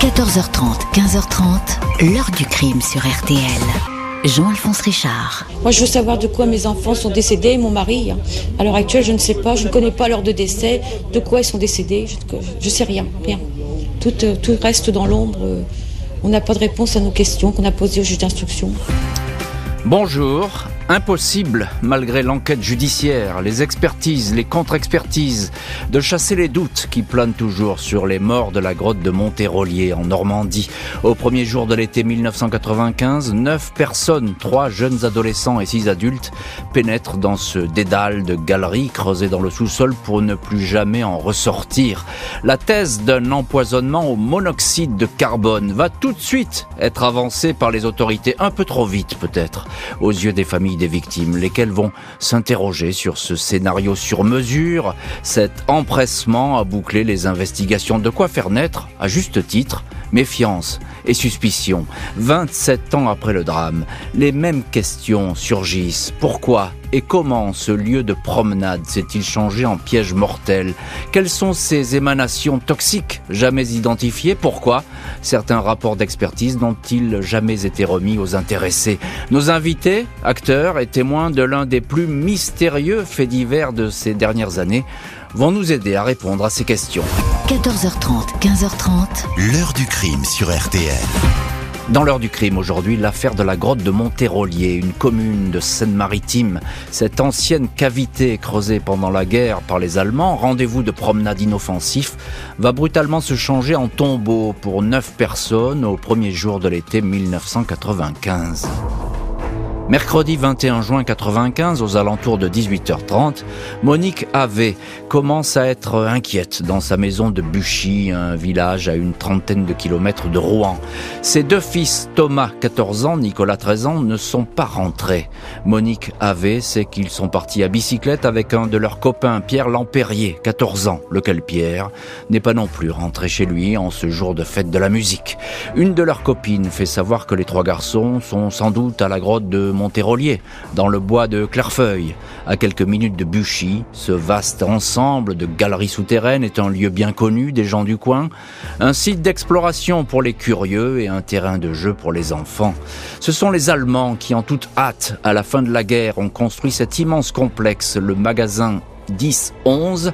14h30, 15h30, l'heure du crime sur RTL. Jean-Alphonse Richard. Moi, je veux savoir de quoi mes enfants sont décédés, mon mari. À l'heure actuelle, je ne sais pas, je ne connais pas l'heure de décès, de quoi ils sont décédés, je ne sais rien, rien. Tout, euh, tout reste dans l'ombre. On n'a pas de réponse à nos questions qu'on a posées au juge d'instruction. Bonjour. Impossible, malgré l'enquête judiciaire, les expertises, les contre-expertises, de chasser les doutes qui planent toujours sur les morts de la grotte de Monterolier en Normandie. Au premier jour de l'été 1995, neuf personnes, trois jeunes adolescents et six adultes, pénètrent dans ce dédale de galeries creusées dans le sous-sol pour ne plus jamais en ressortir. La thèse d'un empoisonnement au monoxyde de carbone va tout de suite être avancée par les autorités, un peu trop vite peut-être, aux yeux des familles des victimes, lesquelles vont s'interroger sur ce scénario sur mesure, cet empressement à boucler les investigations. De quoi faire naître, à juste titre, méfiance et suspicion. 27 ans après le drame, les mêmes questions surgissent. Pourquoi et comment ce lieu de promenade s'est-il changé en piège mortel? Quelles sont ces émanations toxiques jamais identifiées? Pourquoi Certains rapports d'expertise n'ont-ils jamais été remis aux intéressés? Nos invités, acteurs et témoins de l'un des plus mystérieux faits divers de ces dernières années vont nous aider à répondre à ces questions. 14h30, 15h30. L'heure du crime sur RTL. Dans l'heure du crime aujourd'hui, l'affaire de la grotte de Monterolier, une commune de Seine-Maritime. Cette ancienne cavité creusée pendant la guerre par les Allemands, rendez-vous de promenade inoffensif, va brutalement se changer en tombeau pour neuf personnes au premier jour de l'été 1995. Mercredi 21 juin 95, aux alentours de 18h30, Monique Ave commence à être inquiète dans sa maison de Buchy, un village à une trentaine de kilomètres de Rouen. Ses deux fils, Thomas, 14 ans, Nicolas, 13 ans, ne sont pas rentrés. Monique Ave sait qu'ils sont partis à bicyclette avec un de leurs copains, Pierre Lampérier, 14 ans, lequel Pierre n'est pas non plus rentré chez lui en ce jour de fête de la musique. Une de leurs copines fait savoir que les trois garçons sont sans doute à la grotte de Monterolier, dans le bois de Clairefeuille. À quelques minutes de Buchy, ce vaste ensemble de galeries souterraines est un lieu bien connu des gens du coin, un site d'exploration pour les curieux et un terrain de jeu pour les enfants. Ce sont les Allemands qui, en toute hâte, à la fin de la guerre, ont construit cet immense complexe, le magasin 10-11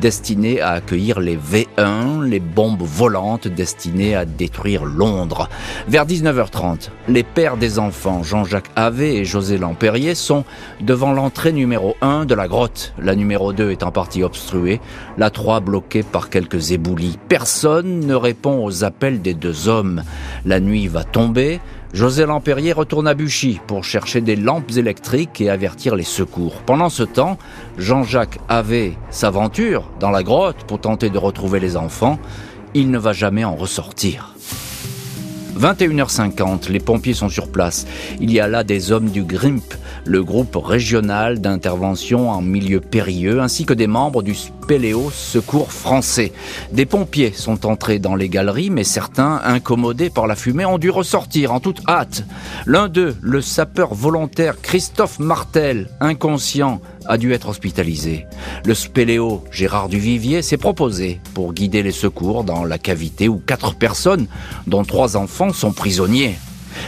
destiné à accueillir les V1, les bombes volantes destinées à détruire Londres. Vers 19h30, les pères des enfants, Jean-Jacques Havé et José Lampérier, sont devant l'entrée numéro 1 de la grotte, la numéro 2 est en partie obstruée, la 3 bloquée par quelques éboulis. Personne ne répond aux appels des deux hommes. La nuit va tomber, José Lampérier retourne à Buchy pour chercher des lampes électriques et avertir les secours. Pendant ce temps, Jean-Jacques avait s'aventure dans la grotte pour tenter de retrouver les enfants. Il ne va jamais en ressortir. 21h50, les pompiers sont sur place. Il y a là des hommes du GRIMP, le groupe régional d'intervention en milieu périlleux, ainsi que des membres du Spéléo Secours français. Des pompiers sont entrés dans les galeries, mais certains, incommodés par la fumée, ont dû ressortir en toute hâte. L'un d'eux, le sapeur volontaire Christophe Martel, inconscient, a dû être hospitalisé. Le spéléo Gérard Duvivier s'est proposé pour guider les secours dans la cavité où quatre personnes, dont trois enfants, sont prisonniers.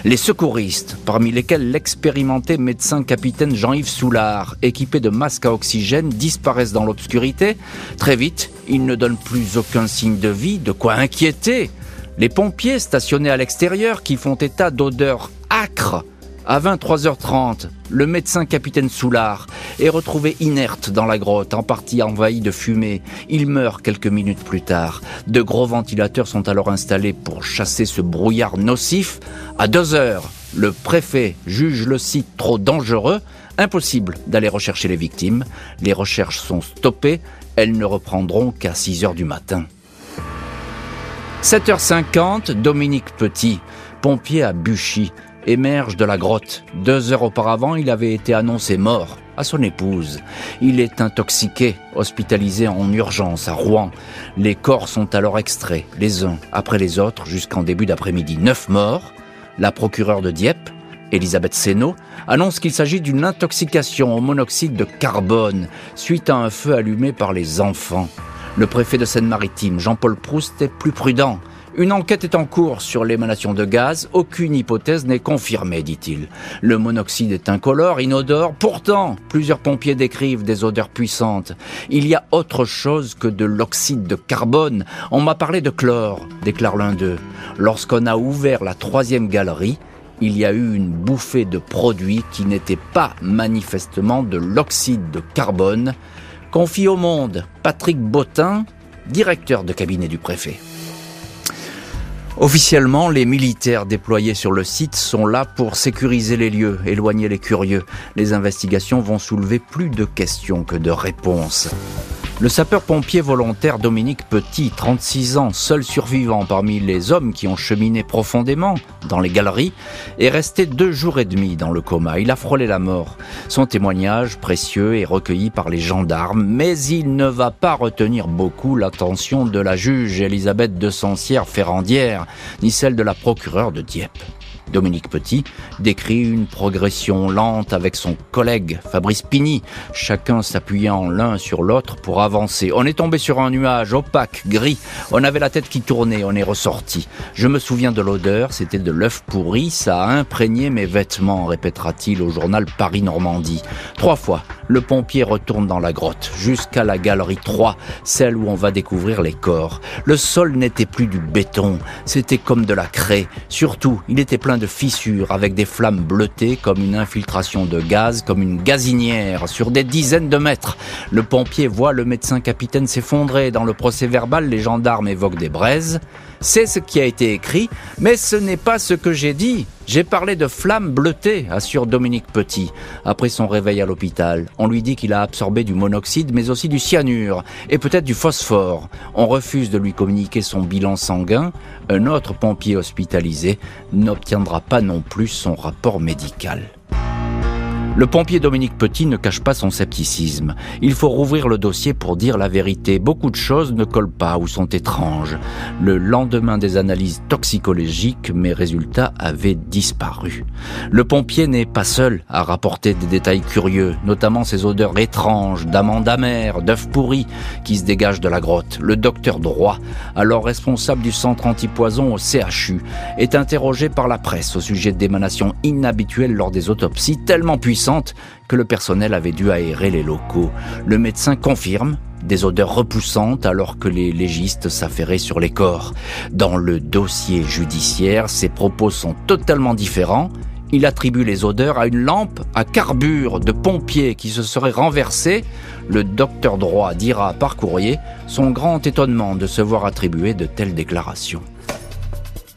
Les secouristes, parmi lesquels l'expérimenté médecin capitaine Jean-Yves Soulard, équipé de masques à oxygène, disparaissent dans l'obscurité. Très vite, ils ne donnent plus aucun signe de vie, de quoi inquiéter. Les pompiers stationnés à l'extérieur qui font état d'odeurs âcres à 23h30, le médecin capitaine Soulard est retrouvé inerte dans la grotte, en partie envahi de fumée. Il meurt quelques minutes plus tard. De gros ventilateurs sont alors installés pour chasser ce brouillard nocif. À 2 heures, le préfet juge le site trop dangereux. Impossible d'aller rechercher les victimes. Les recherches sont stoppées. Elles ne reprendront qu'à 6 heures du matin. 7h50, Dominique Petit, pompier à Buchy, émerge de la grotte. Deux heures auparavant, il avait été annoncé mort à son épouse. Il est intoxiqué, hospitalisé en urgence à Rouen. Les corps sont alors extraits, les uns après les autres, jusqu'en début d'après-midi. Neuf morts. La procureure de Dieppe, Elisabeth Seno, annonce qu'il s'agit d'une intoxication au monoxyde de carbone suite à un feu allumé par les enfants. Le préfet de Seine-Maritime, Jean-Paul Proust, est plus prudent. Une enquête est en cours sur l'émanation de gaz. Aucune hypothèse n'est confirmée, dit-il. Le monoxyde est incolore, inodore. Pourtant, plusieurs pompiers décrivent des odeurs puissantes. Il y a autre chose que de l'oxyde de carbone. On m'a parlé de chlore, déclare l'un d'eux. Lorsqu'on a ouvert la troisième galerie, il y a eu une bouffée de produits qui n'étaient pas manifestement de l'oxyde de carbone, confie au monde Patrick Bottin, directeur de cabinet du préfet. Officiellement, les militaires déployés sur le site sont là pour sécuriser les lieux, éloigner les curieux. Les investigations vont soulever plus de questions que de réponses. Le sapeur-pompier volontaire Dominique Petit, 36 ans, seul survivant parmi les hommes qui ont cheminé profondément dans les galeries, est resté deux jours et demi dans le coma. Il a frôlé la mort. Son témoignage, précieux, est recueilli par les gendarmes, mais il ne va pas retenir beaucoup l'attention de la juge Elisabeth de Sancière Ferrandière, ni celle de la procureure de Dieppe. Dominique Petit décrit une progression lente avec son collègue Fabrice Pigny, chacun s'appuyant l'un sur l'autre pour avancer. On est tombé sur un nuage opaque, gris, on avait la tête qui tournait, on est ressorti. Je me souviens de l'odeur, c'était de l'œuf pourri, ça a imprégné mes vêtements, répétera-t-il au journal Paris-Normandie. Trois fois, le pompier retourne dans la grotte, jusqu'à la galerie 3, celle où on va découvrir les corps. Le sol n'était plus du béton, c'était comme de la craie. Surtout, il était plein de fissures avec des flammes bleutées comme une infiltration de gaz, comme une gazinière sur des dizaines de mètres. Le pompier voit le médecin capitaine s'effondrer. Dans le procès verbal, les gendarmes évoquent des braises. C'est ce qui a été écrit, mais ce n'est pas ce que j'ai dit. J'ai parlé de flammes bleutées, assure Dominique Petit. Après son réveil à l'hôpital, on lui dit qu'il a absorbé du monoxyde, mais aussi du cyanure, et peut-être du phosphore. On refuse de lui communiquer son bilan sanguin. Un autre pompier hospitalisé n'obtiendra pas non plus son rapport médical. Le pompier Dominique Petit ne cache pas son scepticisme. Il faut rouvrir le dossier pour dire la vérité. Beaucoup de choses ne collent pas ou sont étranges. Le lendemain des analyses toxicologiques, mes résultats avaient disparu. Le pompier n'est pas seul à rapporter des détails curieux, notamment ces odeurs étranges d'amandes amères, d'œufs pourris qui se dégagent de la grotte. Le docteur Droit, alors responsable du centre antipoison au CHU, est interrogé par la presse au sujet d'émanations inhabituelles lors des autopsies tellement puissantes que le personnel avait dû aérer les locaux. Le médecin confirme des odeurs repoussantes alors que les légistes s'affairaient sur les corps. Dans le dossier judiciaire, ses propos sont totalement différents. Il attribue les odeurs à une lampe à carbure de pompier qui se serait renversée. Le docteur droit dira par courrier son grand étonnement de se voir attribuer de telles déclarations.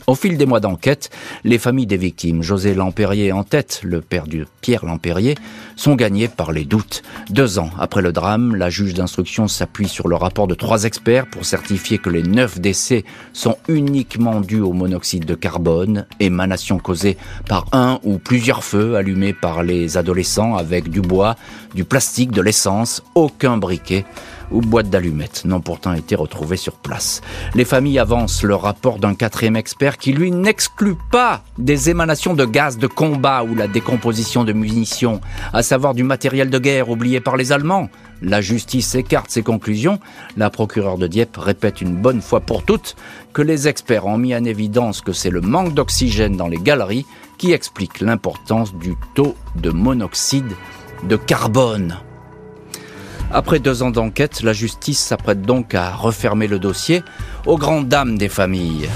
Au fil des mois d'enquête, les familles des victimes, José Lampérier en tête, le père de Pierre Lampérier, sont gagnées par les doutes. Deux ans après le drame, la juge d'instruction s'appuie sur le rapport de trois experts pour certifier que les neuf décès sont uniquement dus au monoxyde de carbone, émanation causée par un ou plusieurs feux allumés par les adolescents avec du bois, du plastique, de l'essence, aucun briquet ou boîte d'allumettes n'ont pourtant été retrouvées sur place. Les familles avancent le rapport d'un quatrième expert qui, lui, n'exclut pas des émanations de gaz de combat ou la décomposition de munitions, à savoir du matériel de guerre oublié par les Allemands. La justice écarte ses conclusions. La procureure de Dieppe répète une bonne fois pour toutes que les experts ont mis en évidence que c'est le manque d'oxygène dans les galeries qui explique l'importance du taux de monoxyde de carbone. Après deux ans d'enquête, la justice s'apprête donc à refermer le dossier aux grandes dames des familles.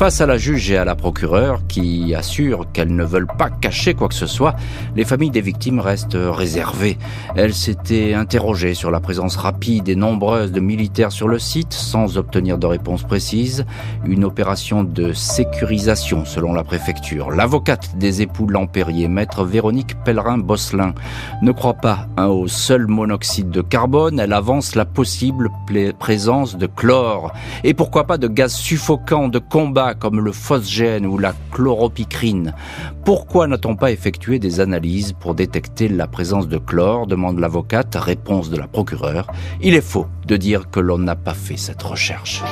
Face à la juge et à la procureure, qui assurent qu'elles ne veulent pas cacher quoi que ce soit, les familles des victimes restent réservées. Elles s'étaient interrogées sur la présence rapide et nombreuse de militaires sur le site, sans obtenir de réponse précise. Une opération de sécurisation, selon la préfecture. L'avocate des époux Lampérier, maître Véronique Pellerin-Bosselin, ne croit pas au seul monoxyde de carbone. Elle avance la possible présence de chlore. Et pourquoi pas de gaz suffocant de combat comme le phosgène ou la chloropicrine. Pourquoi n'a-t-on pas effectué des analyses pour détecter la présence de chlore demande l'avocate, réponse de la procureure. Il est faux de dire que l'on n'a pas fait cette recherche.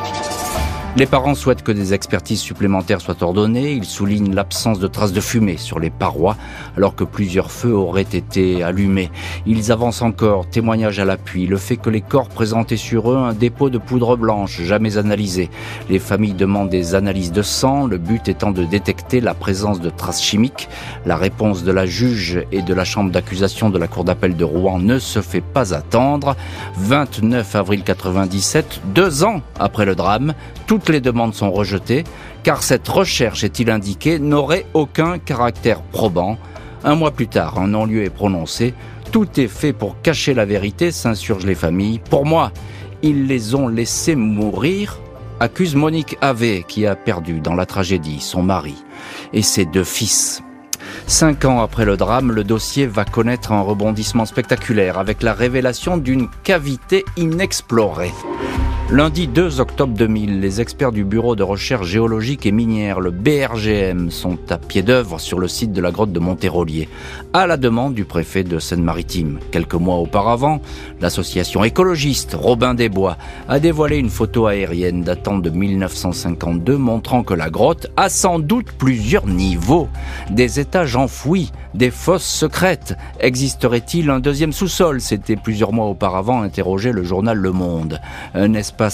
Les parents souhaitent que des expertises supplémentaires soient ordonnées. Ils soulignent l'absence de traces de fumée sur les parois, alors que plusieurs feux auraient été allumés. Ils avancent encore, témoignage à l'appui, le fait que les corps présentaient sur eux un dépôt de poudre blanche, jamais analysé. Les familles demandent des analyses de sang, le but étant de détecter la présence de traces chimiques. La réponse de la juge et de la chambre d'accusation de la cour d'appel de Rouen ne se fait pas attendre. 29 avril 97, deux ans après le drame, les demandes sont rejetées, car cette recherche, est-il indiqué, n'aurait aucun caractère probant. Un mois plus tard, un non-lieu est prononcé. Tout est fait pour cacher la vérité, s'insurgent les familles. Pour moi, ils les ont laissés mourir, accuse Monique Ave, qui a perdu dans la tragédie son mari et ses deux fils. Cinq ans après le drame, le dossier va connaître un rebondissement spectaculaire avec la révélation d'une cavité inexplorée. Lundi 2 octobre 2000, les experts du Bureau de recherche géologique et minière, le BRGM, sont à pied d'œuvre sur le site de la grotte de Monterolier, à la demande du préfet de Seine-Maritime. Quelques mois auparavant, l'association écologiste Robin des Bois a dévoilé une photo aérienne datant de 1952 montrant que la grotte a sans doute plusieurs niveaux, des étages enfouis, des fosses secrètes. Existerait-il un deuxième sous-sol? C'était plusieurs mois auparavant interrogé le journal Le Monde.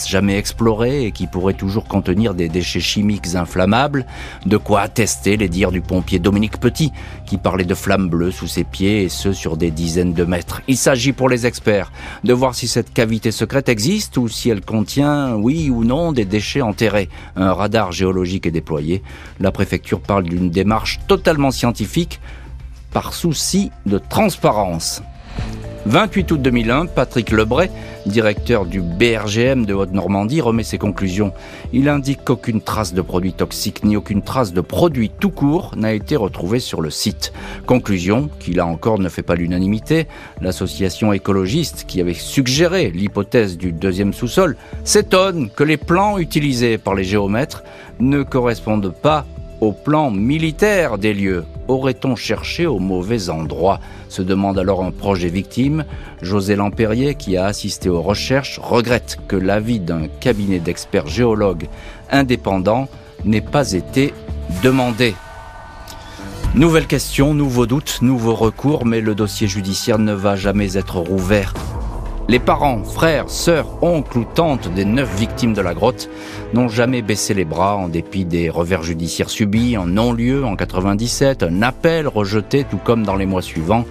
Jamais exploré et qui pourrait toujours contenir des déchets chimiques inflammables, de quoi attester les dires du pompier Dominique Petit, qui parlait de flammes bleues sous ses pieds et ce sur des dizaines de mètres. Il s'agit pour les experts de voir si cette cavité secrète existe ou si elle contient, oui ou non, des déchets enterrés. Un radar géologique est déployé. La préfecture parle d'une démarche totalement scientifique par souci de transparence. 28 août 2001, Patrick Lebray, directeur du BRGM de Haute-Normandie, remet ses conclusions. Il indique qu'aucune trace de produits toxiques ni aucune trace de produit tout court n'a été retrouvée sur le site. Conclusion qui là encore ne fait pas l'unanimité. L'association écologiste qui avait suggéré l'hypothèse du deuxième sous-sol s'étonne que les plans utilisés par les géomètres ne correspondent pas au plan militaire des lieux. Aurait-on cherché au mauvais endroit se demande alors un proche des victimes. José Lampérier, qui a assisté aux recherches, regrette que l'avis d'un cabinet d'experts géologues indépendants n'ait pas été demandé. Nouvelle question, nouveau doute, nouveau recours, mais le dossier judiciaire ne va jamais être rouvert. Les parents, frères, sœurs, oncles ou tantes des neuf victimes de la grotte n'ont jamais baissé les bras en dépit des revers judiciaires subis, un non-lieu en 97, un appel rejeté tout comme dans les mois suivants,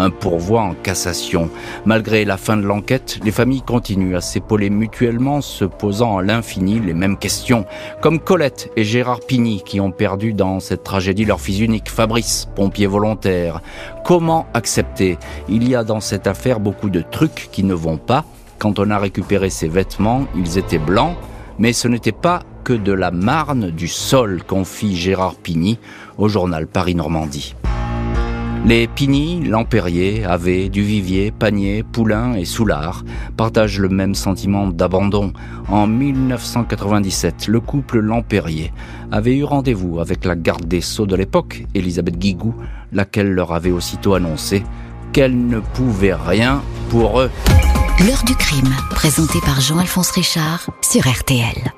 un pourvoi en cassation. Malgré la fin de l'enquête, les familles continuent à s'épauler mutuellement, se posant à l'infini les mêmes questions, comme Colette et Gérard Pigny qui ont perdu dans cette tragédie leur fils unique, Fabrice, pompier volontaire. Comment accepter? Il y a dans cette affaire beaucoup de trucs qui ne vont pas. Quand on a récupéré ses vêtements, ils étaient blancs, mais ce n'était pas que de la marne du sol, confie Gérard Pigny au journal Paris-Normandie. Les Pigny, Lampérier, Ave, Duvivier, Panier, Poulain et Soulard partagent le même sentiment d'abandon. En 1997, le couple Lampérier avait eu rendez-vous avec la garde des Sceaux de l'époque, Elisabeth Guigou, laquelle leur avait aussitôt annoncé qu'elle ne pouvait rien pour eux. L'heure du crime, présenté par Jean-Alphonse Richard sur RTL.